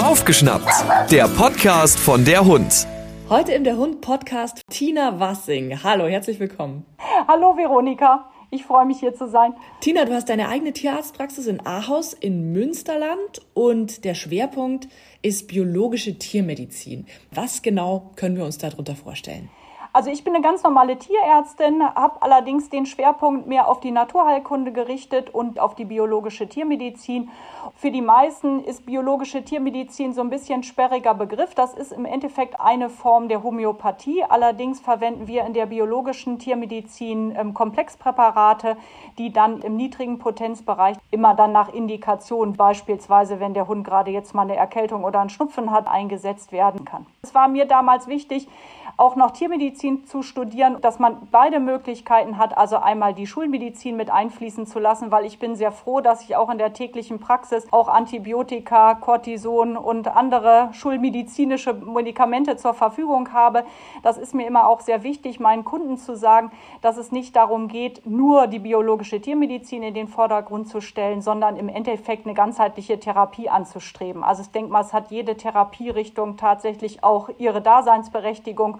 Aufgeschnappt, der Podcast von der Hund. Heute im Der Hund Podcast Tina Wassing. Hallo, herzlich willkommen. Hallo Veronika, ich freue mich hier zu sein. Tina, du hast deine eigene Tierarztpraxis in Ahaus in Münsterland und der Schwerpunkt ist biologische Tiermedizin. Was genau können wir uns darunter vorstellen? Also ich bin eine ganz normale Tierärztin, habe allerdings den Schwerpunkt mehr auf die Naturheilkunde gerichtet und auf die biologische Tiermedizin. Für die meisten ist biologische Tiermedizin so ein bisschen sperriger Begriff. Das ist im Endeffekt eine Form der Homöopathie. Allerdings verwenden wir in der biologischen Tiermedizin ähm, Komplexpräparate, die dann im niedrigen Potenzbereich immer dann nach Indikation, beispielsweise wenn der Hund gerade jetzt mal eine Erkältung oder einen Schnupfen hat, eingesetzt werden kann. Es war mir damals wichtig, auch noch Tiermedizin zu studieren, dass man beide Möglichkeiten hat, also einmal die Schulmedizin mit einfließen zu lassen, weil ich bin sehr froh, dass ich auch in der täglichen Praxis auch Antibiotika, Cortison und andere schulmedizinische Medikamente zur Verfügung habe. Das ist mir immer auch sehr wichtig, meinen Kunden zu sagen, dass es nicht darum geht, nur die biologische Tiermedizin in den Vordergrund zu stellen, sondern im Endeffekt eine ganzheitliche Therapie anzustreben. Also ich denke mal, es hat jede Therapierichtung tatsächlich auch ihre Daseinsberechtigung.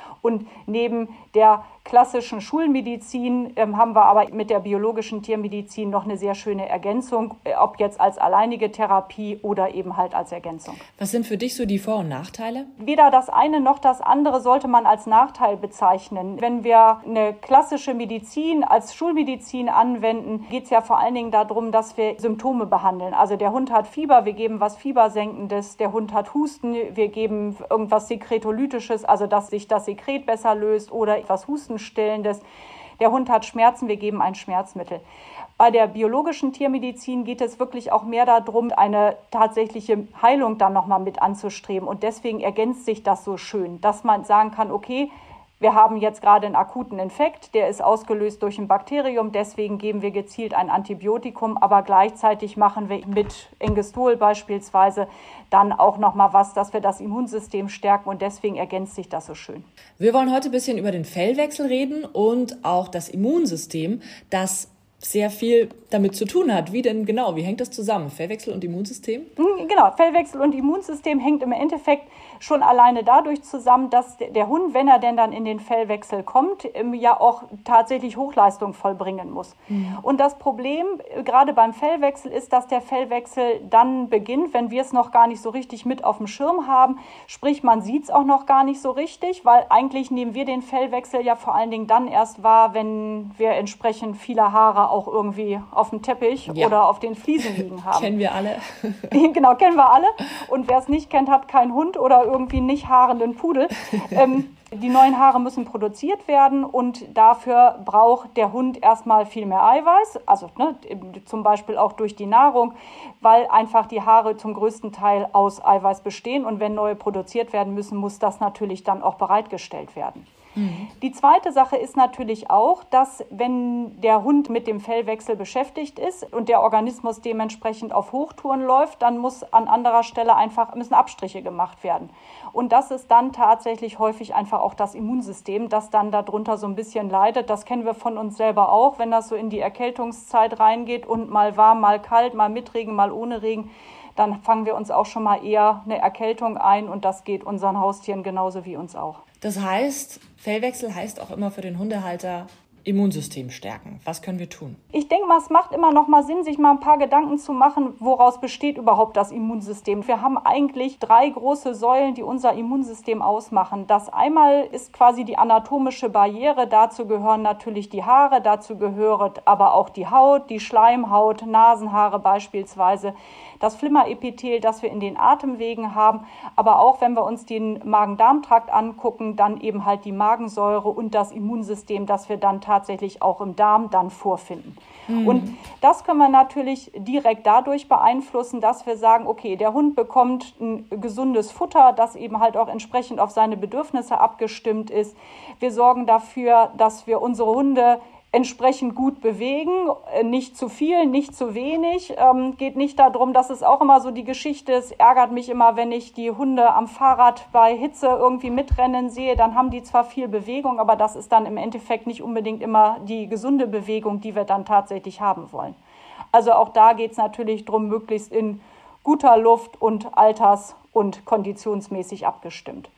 Und neben der klassischen Schulmedizin ähm, haben wir aber mit der biologischen Tiermedizin noch eine sehr schöne Ergänzung, äh, ob jetzt als alleinige Therapie oder eben halt als Ergänzung. Was sind für dich so die Vor- und Nachteile? Weder das eine noch das andere sollte man als Nachteil bezeichnen. Wenn wir eine klassische Medizin als Schulmedizin anwenden, geht es ja vor allen Dingen darum, dass wir Symptome behandeln. Also der Hund hat Fieber, wir geben was Fiebersenkendes, der Hund hat Husten, wir geben irgendwas Sekretolytisches, also dass sich das Sekret besser löst oder etwas Husten Hustenstillendes. Der Hund hat Schmerzen, wir geben ein Schmerzmittel. Bei der biologischen Tiermedizin geht es wirklich auch mehr darum, eine tatsächliche Heilung dann nochmal mit anzustreben. Und deswegen ergänzt sich das so schön, dass man sagen kann, okay, wir haben jetzt gerade einen akuten Infekt, der ist ausgelöst durch ein Bakterium, deswegen geben wir gezielt ein Antibiotikum, aber gleichzeitig machen wir mit Engestol beispielsweise dann auch noch mal was, dass wir das Immunsystem stärken und deswegen ergänzt sich das so schön. Wir wollen heute ein bisschen über den Fellwechsel reden und auch das Immunsystem, das sehr viel damit zu tun hat. Wie denn genau? Wie hängt das zusammen? Fellwechsel und Immunsystem? Hm, genau, Fellwechsel und Immunsystem hängt im Endeffekt schon alleine dadurch zusammen, dass der Hund, wenn er denn dann in den Fellwechsel kommt, ja auch tatsächlich Hochleistung vollbringen muss. Mhm. Und das Problem äh, gerade beim Fellwechsel ist, dass der Fellwechsel dann beginnt, wenn wir es noch gar nicht so richtig mit auf dem Schirm haben. Sprich, man sieht es auch noch gar nicht so richtig, weil eigentlich nehmen wir den Fellwechsel ja vor allen Dingen dann erst wahr, wenn wir entsprechend viele Haare auch irgendwie auf dem Teppich ja. oder auf den Fliesen liegen haben. kennen wir alle. genau, kennen wir alle. Und wer es nicht kennt, hat keinen Hund oder irgendwie nicht haarenden Pudel. Ähm, die neuen Haare müssen produziert werden und dafür braucht der Hund erstmal viel mehr Eiweiß, also ne, zum Beispiel auch durch die Nahrung, weil einfach die Haare zum größten Teil aus Eiweiß bestehen und wenn neue produziert werden müssen, muss das natürlich dann auch bereitgestellt werden. Die zweite Sache ist natürlich auch, dass wenn der Hund mit dem Fellwechsel beschäftigt ist und der Organismus dementsprechend auf Hochtouren läuft, dann muss an anderer Stelle einfach müssen Abstriche gemacht werden. Und das ist dann tatsächlich häufig einfach auch das Immunsystem, das dann darunter so ein bisschen leidet. Das kennen wir von uns selber auch, wenn das so in die Erkältungszeit reingeht und mal warm, mal kalt, mal mit Regen, mal ohne Regen dann fangen wir uns auch schon mal eher eine Erkältung ein und das geht unseren Haustieren genauso wie uns auch. Das heißt, Fellwechsel heißt auch immer für den Hundehalter Immunsystem stärken? Was können wir tun? Ich denke mal, es macht immer noch mal Sinn, sich mal ein paar Gedanken zu machen, woraus besteht überhaupt das Immunsystem. Wir haben eigentlich drei große Säulen, die unser Immunsystem ausmachen. Das einmal ist quasi die anatomische Barriere. Dazu gehören natürlich die Haare, dazu gehört aber auch die Haut, die Schleimhaut, Nasenhaare beispielsweise, das Flimmerepithel, das wir in den Atemwegen haben, aber auch wenn wir uns den Magen-Darm-Trakt angucken, dann eben halt die Magensäure und das Immunsystem, das wir dann tatsächlich auch im Darm dann vorfinden. Mhm. Und das können wir natürlich direkt dadurch beeinflussen, dass wir sagen, okay, der Hund bekommt ein gesundes Futter, das eben halt auch entsprechend auf seine Bedürfnisse abgestimmt ist. Wir sorgen dafür, dass wir unsere Hunde entsprechend gut bewegen, äh, nicht zu viel, nicht zu wenig. Ähm, geht nicht darum, dass es auch immer so die Geschichte ist, ärgert mich immer, wenn ich die Hunde am Fahrrad bei Hitze irgendwie mitrennen sehe, dann haben die zwar viel Bewegung, aber das ist dann im Endeffekt nicht unbedingt immer die gesunde Bewegung, die wir dann tatsächlich haben wollen. Also auch da geht es natürlich darum, möglichst in guter Luft und alters- und konditionsmäßig abgestimmt.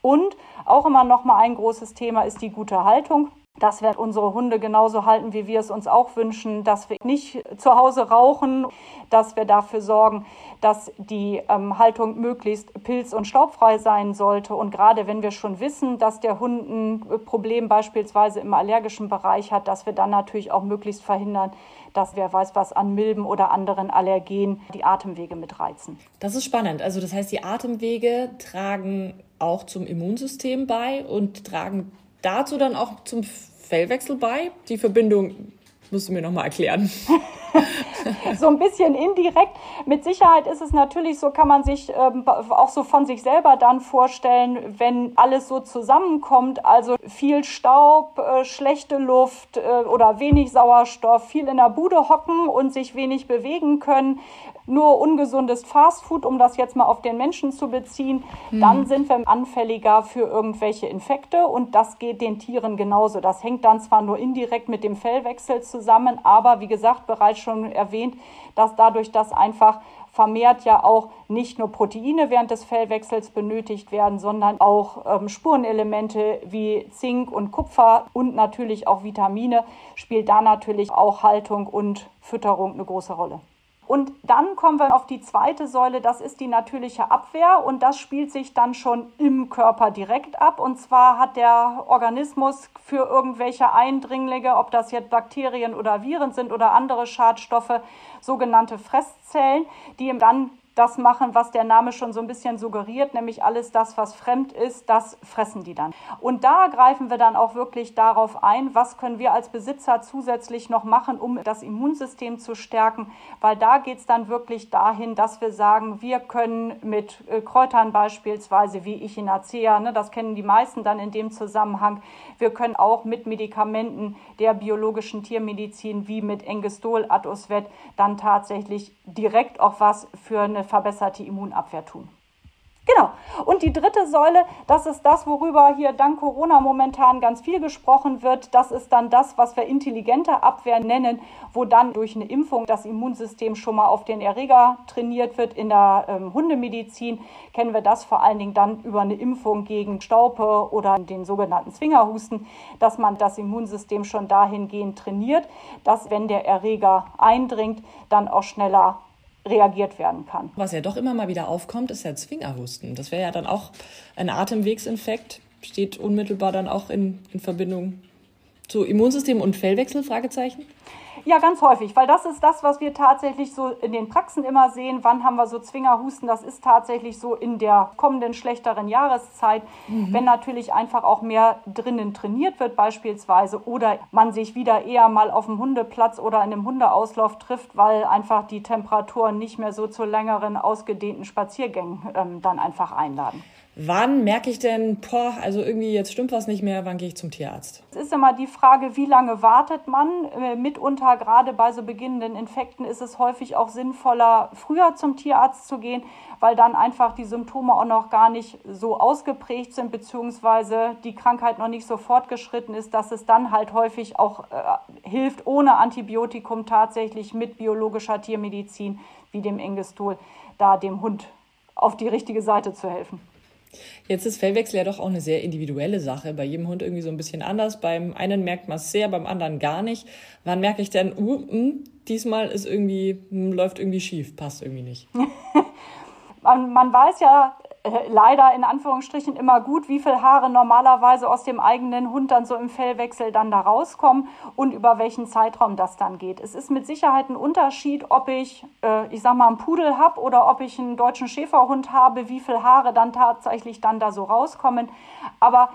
Und auch immer noch mal ein großes Thema ist die gute Haltung dass wir unsere Hunde genauso halten, wie wir es uns auch wünschen, dass wir nicht zu Hause rauchen, dass wir dafür sorgen, dass die ähm, Haltung möglichst pilz- und staubfrei sein sollte. Und gerade wenn wir schon wissen, dass der Hund ein Problem beispielsweise im allergischen Bereich hat, dass wir dann natürlich auch möglichst verhindern, dass wer weiß was an Milben oder anderen Allergen die Atemwege mitreizen. Das ist spannend. Also das heißt, die Atemwege tragen auch zum Immunsystem bei und tragen dazu dann auch zum Fellwechsel bei? Die Verbindung musst du mir nochmal erklären. so ein bisschen indirekt. Mit Sicherheit ist es natürlich so, kann man sich ähm, auch so von sich selber dann vorstellen, wenn alles so zusammenkommt, also viel Staub, äh, schlechte Luft äh, oder wenig Sauerstoff, viel in der Bude hocken und sich wenig bewegen können, nur ungesundes Fastfood, um das jetzt mal auf den Menschen zu beziehen, mhm. dann sind wir anfälliger für irgendwelche Infekte und das geht den Tieren genauso. Das hängt dann zwar nur indirekt mit dem Fellwechsel zusammen, aber wie gesagt, bereits schon erwähnt, dass dadurch, dass einfach vermehrt ja auch nicht nur Proteine während des Fellwechsels benötigt werden, sondern auch ähm, Spurenelemente wie Zink und Kupfer und natürlich auch Vitamine, spielt da natürlich auch Haltung und Fütterung eine große Rolle. Und dann kommen wir auf die zweite Säule, das ist die natürliche Abwehr und das spielt sich dann schon im Körper direkt ab. Und zwar hat der Organismus für irgendwelche Eindringlinge, ob das jetzt Bakterien oder Viren sind oder andere Schadstoffe, sogenannte Fresszellen, die ihm dann das machen, was der Name schon so ein bisschen suggeriert, nämlich alles das, was fremd ist, das fressen die dann. Und da greifen wir dann auch wirklich darauf ein, was können wir als Besitzer zusätzlich noch machen, um das Immunsystem zu stärken, weil da geht es dann wirklich dahin, dass wir sagen, wir können mit äh, Kräutern beispielsweise wie Echinacea, ne, das kennen die meisten dann in dem Zusammenhang, wir können auch mit Medikamenten der biologischen Tiermedizin wie mit Engestol, Atosvet dann tatsächlich direkt auch was für eine verbesserte Immunabwehr tun. Genau. Und die dritte Säule, das ist das, worüber hier dank Corona momentan ganz viel gesprochen wird. Das ist dann das, was wir intelligente Abwehr nennen, wo dann durch eine Impfung das Immunsystem schon mal auf den Erreger trainiert wird. In der ähm, Hundemedizin kennen wir das vor allen Dingen dann über eine Impfung gegen Staupe oder den sogenannten Zwingerhusten, dass man das Immunsystem schon dahingehend trainiert, dass wenn der Erreger eindringt, dann auch schneller reagiert werden kann. Was ja doch immer mal wieder aufkommt, ist der Zwingerhusten. Das wäre ja dann auch ein Atemwegsinfekt, steht unmittelbar dann auch in, in Verbindung zu Immunsystem und Fellwechsel? Fragezeichen. Ja, ganz häufig, weil das ist das, was wir tatsächlich so in den Praxen immer sehen. Wann haben wir so Zwingerhusten? Das ist tatsächlich so in der kommenden schlechteren Jahreszeit, mhm. wenn natürlich einfach auch mehr drinnen trainiert wird beispielsweise oder man sich wieder eher mal auf dem Hundeplatz oder in einem Hundeauslauf trifft, weil einfach die Temperaturen nicht mehr so zu längeren ausgedehnten Spaziergängen ähm, dann einfach einladen. Wann merke ich denn, boah, also irgendwie jetzt stimmt was nicht mehr, wann gehe ich zum Tierarzt? Es ist immer die Frage, wie lange wartet man? Äh, mitunter, gerade bei so beginnenden Infekten, ist es häufig auch sinnvoller, früher zum Tierarzt zu gehen, weil dann einfach die Symptome auch noch gar nicht so ausgeprägt sind, beziehungsweise die Krankheit noch nicht so fortgeschritten ist, dass es dann halt häufig auch äh, hilft, ohne Antibiotikum tatsächlich mit biologischer Tiermedizin wie dem Engestol, da dem Hund auf die richtige Seite zu helfen. Jetzt ist Fellwechsel ja doch auch eine sehr individuelle Sache. Bei jedem Hund irgendwie so ein bisschen anders. Beim einen merkt man es sehr, beim anderen gar nicht. Wann merke ich denn, uh, mh, diesmal ist irgendwie, mh, läuft irgendwie schief, passt irgendwie nicht? man, man weiß ja leider in Anführungsstrichen immer gut, wie viel Haare normalerweise aus dem eigenen Hund dann so im Fellwechsel dann da rauskommen und über welchen Zeitraum das dann geht. Es ist mit Sicherheit ein Unterschied, ob ich, äh, ich sag mal, einen Pudel habe oder ob ich einen deutschen Schäferhund habe, wie viel Haare dann tatsächlich dann da so rauskommen. Aber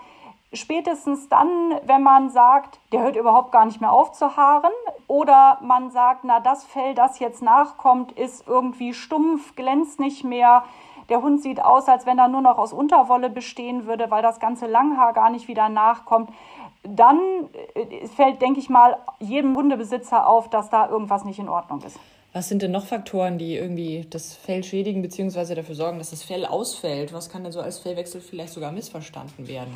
spätestens dann, wenn man sagt, der hört überhaupt gar nicht mehr auf zu haaren, oder man sagt, na, das Fell, das jetzt nachkommt, ist irgendwie stumpf, glänzt nicht mehr, der Hund sieht aus, als wenn er nur noch aus Unterwolle bestehen würde, weil das ganze Langhaar gar nicht wieder nachkommt. Dann äh, fällt, denke ich mal, jedem Hundebesitzer auf, dass da irgendwas nicht in Ordnung ist. Was sind denn noch Faktoren, die irgendwie das Fell schädigen bzw. dafür sorgen, dass das Fell ausfällt? Was kann denn so als Fellwechsel vielleicht sogar missverstanden werden?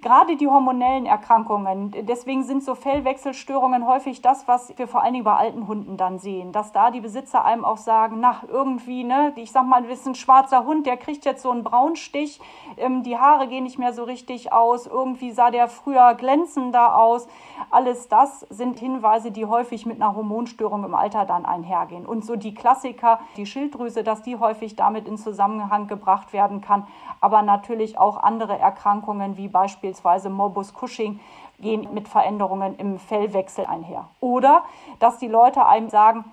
Gerade die hormonellen Erkrankungen, deswegen sind so Fellwechselstörungen häufig das, was wir vor allen Dingen bei alten Hunden dann sehen, dass da die Besitzer einem auch sagen, na, irgendwie, ne, ich sag mal, ist ein schwarzer Hund, der kriegt jetzt so einen Braunstich, ähm, die Haare gehen nicht mehr so richtig aus, irgendwie sah der früher glänzender aus. Alles das sind Hinweise, die häufig mit einer Hormonstörung im Alter dann einhergehen. Und so die Klassiker, die Schilddrüse, dass die häufig damit in Zusammenhang gebracht werden kann, aber natürlich auch andere Erkrankungen wie beispielsweise beispielsweise Morbus Cushing, gehen mit Veränderungen im Fellwechsel einher. Oder dass die Leute einem sagen,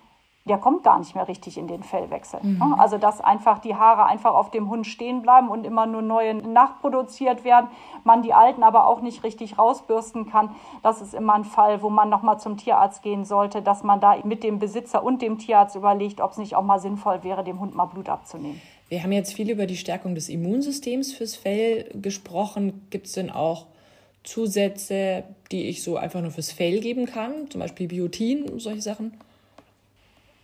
der kommt gar nicht mehr richtig in den Fellwechsel. Mhm. Also dass einfach die Haare einfach auf dem Hund stehen bleiben und immer nur neue nachproduziert werden, man die alten aber auch nicht richtig rausbürsten kann. Das ist immer ein Fall, wo man nochmal zum Tierarzt gehen sollte, dass man da mit dem Besitzer und dem Tierarzt überlegt, ob es nicht auch mal sinnvoll wäre, dem Hund mal Blut abzunehmen. Wir haben jetzt viel über die Stärkung des Immunsystems fürs Fell gesprochen. Gibt es denn auch Zusätze, die ich so einfach nur fürs Fell geben kann? Zum Beispiel Biotin, solche Sachen?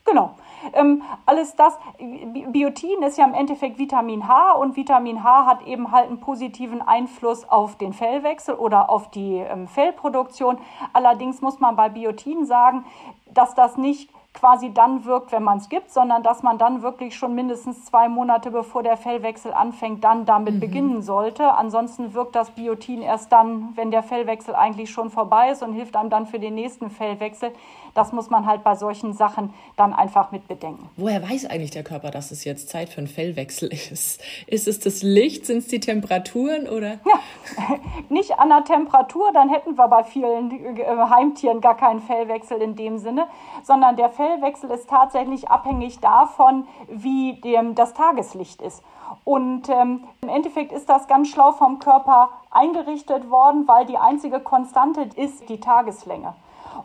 Genau. Ähm, alles das, Biotin ist ja im Endeffekt Vitamin H und Vitamin H hat eben halt einen positiven Einfluss auf den Fellwechsel oder auf die ähm, Fellproduktion. Allerdings muss man bei Biotin sagen, dass das nicht quasi dann wirkt, wenn man es gibt, sondern dass man dann wirklich schon mindestens zwei Monate bevor der Fellwechsel anfängt, dann damit mhm. beginnen sollte. Ansonsten wirkt das Biotin erst dann, wenn der Fellwechsel eigentlich schon vorbei ist und hilft einem dann für den nächsten Fellwechsel. Das muss man halt bei solchen Sachen dann einfach mit bedenken. Woher weiß eigentlich der Körper, dass es jetzt Zeit für einen Fellwechsel ist? Ist es das Licht? Sind es die Temperaturen oder? Ja, nicht an der Temperatur, dann hätten wir bei vielen äh, Heimtieren gar keinen Fellwechsel in dem Sinne, sondern der Fellwechsel ist tatsächlich abhängig davon, wie dem, das Tageslicht ist. Und ähm, im Endeffekt ist das ganz schlau vom Körper eingerichtet worden, weil die einzige Konstante ist die Tageslänge.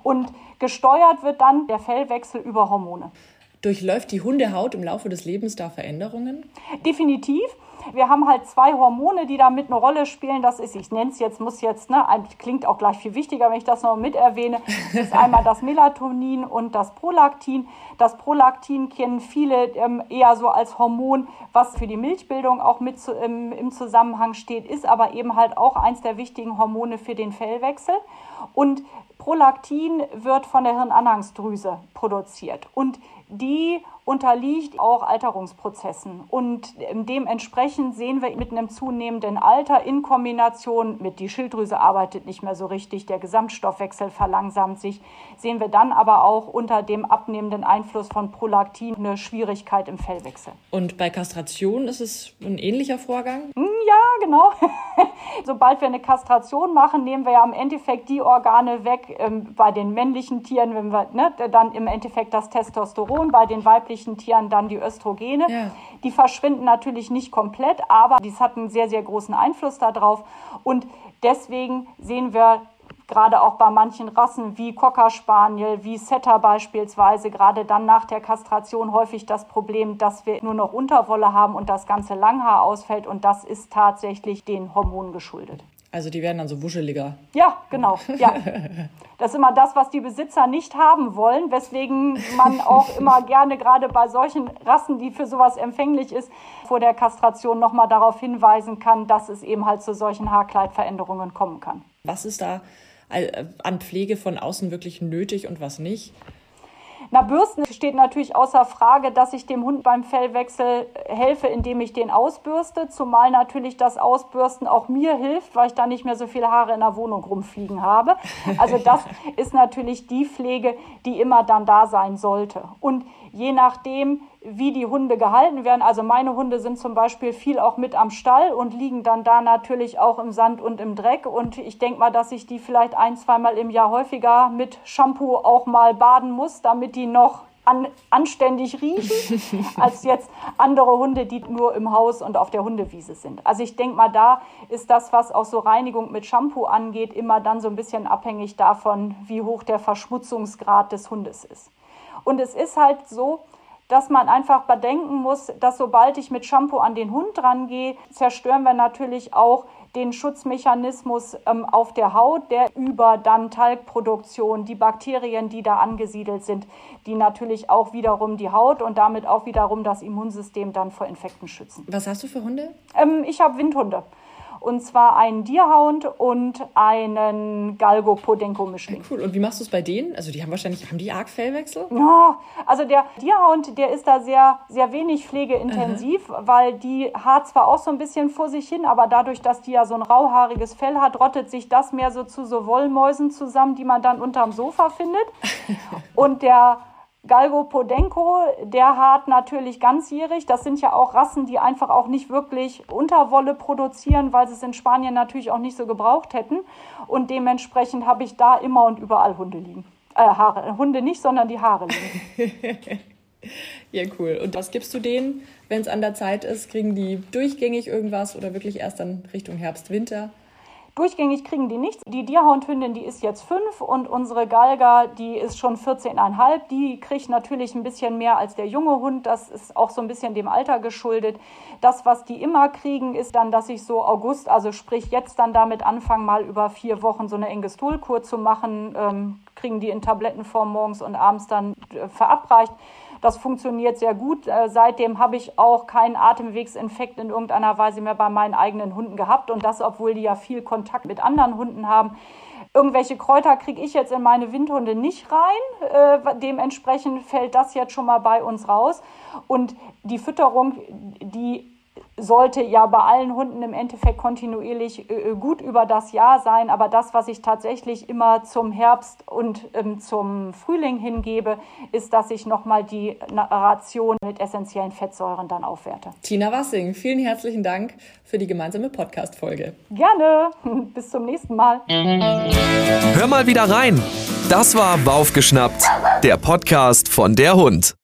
Und Gesteuert wird dann der Fellwechsel über Hormone. Durchläuft die Hundehaut im Laufe des Lebens da Veränderungen? Definitiv. Wir haben halt zwei Hormone, die da mit eine Rolle spielen. Das ist, ich nenne es jetzt, muss jetzt, ne, klingt auch gleich viel wichtiger, wenn ich das noch mit erwähne. Das ist einmal das Melatonin und das Prolaktin. Das Prolaktin kennen viele ähm, eher so als Hormon, was für die Milchbildung auch mit zu, ähm, im Zusammenhang steht, ist aber eben halt auch eins der wichtigen Hormone für den Fellwechsel. Und Prolaktin wird von der Hirnanhangsdrüse produziert und die unterliegt auch Alterungsprozessen. Und dementsprechend sehen wir mit einem zunehmenden Alter in Kombination mit die Schilddrüse arbeitet nicht mehr so richtig, der Gesamtstoffwechsel verlangsamt sich, sehen wir dann aber auch unter dem abnehmenden Einfluss von Prolaktin eine Schwierigkeit im Fellwechsel. Und bei Kastration ist es ein ähnlicher Vorgang? Hm, ja, genau. Sobald wir eine Kastration machen, nehmen wir ja im Endeffekt die Organe weg. Ähm, bei den männlichen Tieren, wenn wir ne, dann im Endeffekt das Testosteron, bei den weiblichen weiblichen Tieren dann die Östrogene. Ja. Die verschwinden natürlich nicht komplett, aber dies hat einen sehr, sehr großen Einfluss darauf. Und deswegen sehen wir gerade auch bei manchen Rassen wie Cocker Spaniel, wie Setter beispielsweise, gerade dann nach der Kastration häufig das Problem, dass wir nur noch Unterwolle haben und das ganze Langhaar ausfällt und das ist tatsächlich den Hormonen geschuldet. Also die werden dann so wuscheliger. Ja, genau. Ja. Das ist immer das, was die Besitzer nicht haben wollen, weswegen man auch immer gerne gerade bei solchen Rassen, die für sowas empfänglich ist, vor der Kastration nochmal darauf hinweisen kann, dass es eben halt zu solchen Haarkleidveränderungen kommen kann. Was ist da äh, an Pflege von außen wirklich nötig und was nicht? Na, Bürsten steht natürlich außer Frage, dass ich dem Hund beim Fellwechsel helfe, indem ich den ausbürste, zumal natürlich das Ausbürsten auch mir hilft, weil ich da nicht mehr so viele Haare in der Wohnung rumfliegen habe. Also das ist natürlich die Pflege, die immer dann da sein sollte. Und je nachdem, wie die Hunde gehalten werden. Also meine Hunde sind zum Beispiel viel auch mit am Stall und liegen dann da natürlich auch im Sand und im Dreck. Und ich denke mal, dass ich die vielleicht ein, zweimal im Jahr häufiger mit Shampoo auch mal baden muss, damit die noch an, anständig riechen, als jetzt andere Hunde, die nur im Haus und auf der Hundewiese sind. Also ich denke mal, da ist das, was auch so Reinigung mit Shampoo angeht, immer dann so ein bisschen abhängig davon, wie hoch der Verschmutzungsgrad des Hundes ist. Und es ist halt so, dass man einfach bedenken muss, dass sobald ich mit Shampoo an den Hund rangehe, zerstören wir natürlich auch den Schutzmechanismus ähm, auf der Haut, der über dann Talgproduktion, die Bakterien, die da angesiedelt sind, die natürlich auch wiederum die Haut und damit auch wiederum das Immunsystem dann vor Infekten schützen. Was hast du für Hunde? Ähm, ich habe Windhunde. Und zwar einen Deerhound und einen Galgo-Podenco-Mischling. Cool. Und wie machst du es bei denen? Also die haben wahrscheinlich, haben die arg Fellwechsel? Ja, also der Deerhound, der ist da sehr, sehr wenig pflegeintensiv, mhm. weil die hart zwar auch so ein bisschen vor sich hin, aber dadurch, dass die ja so ein rauhaariges Fell hat, rottet sich das mehr so zu so Wollmäusen zusammen, die man dann unterm Sofa findet. und der Galgo Podenco, der hat natürlich ganzjährig. Das sind ja auch Rassen, die einfach auch nicht wirklich Unterwolle produzieren, weil sie es in Spanien natürlich auch nicht so gebraucht hätten. Und dementsprechend habe ich da immer und überall Hunde liegen. Äh, Haare. Hunde nicht, sondern die Haare liegen. ja, cool. Und was gibst du denen, wenn es an der Zeit ist? Kriegen die durchgängig irgendwas oder wirklich erst dann Richtung Herbst, Winter? Durchgängig kriegen die nichts. Die Deerhound-Hündin, die ist jetzt fünf und unsere Galga, die ist schon 14,5. Die kriegt natürlich ein bisschen mehr als der junge Hund. Das ist auch so ein bisschen dem Alter geschuldet. Das, was die immer kriegen, ist dann, dass ich so August, also sprich jetzt dann damit anfangen, mal über vier Wochen so eine Engestolkur zu machen. Ähm, kriegen die in Tablettenform morgens und abends dann äh, verabreicht. Das funktioniert sehr gut. Äh, seitdem habe ich auch keinen Atemwegsinfekt in irgendeiner Weise mehr bei meinen eigenen Hunden gehabt. Und das, obwohl die ja viel Kontakt mit anderen Hunden haben. Irgendwelche Kräuter kriege ich jetzt in meine Windhunde nicht rein. Äh, dementsprechend fällt das jetzt schon mal bei uns raus. Und die Fütterung, die sollte ja bei allen Hunden im Endeffekt kontinuierlich äh, gut über das Jahr sein. Aber das, was ich tatsächlich immer zum Herbst und ähm, zum Frühling hingebe, ist, dass ich nochmal die Ration mit essentiellen Fettsäuren dann aufwerte. Tina Wassing, vielen herzlichen Dank für die gemeinsame Podcast-Folge. Gerne. Bis zum nächsten Mal. Hör mal wieder rein. Das war Baufgeschnappt, der Podcast von der Hund.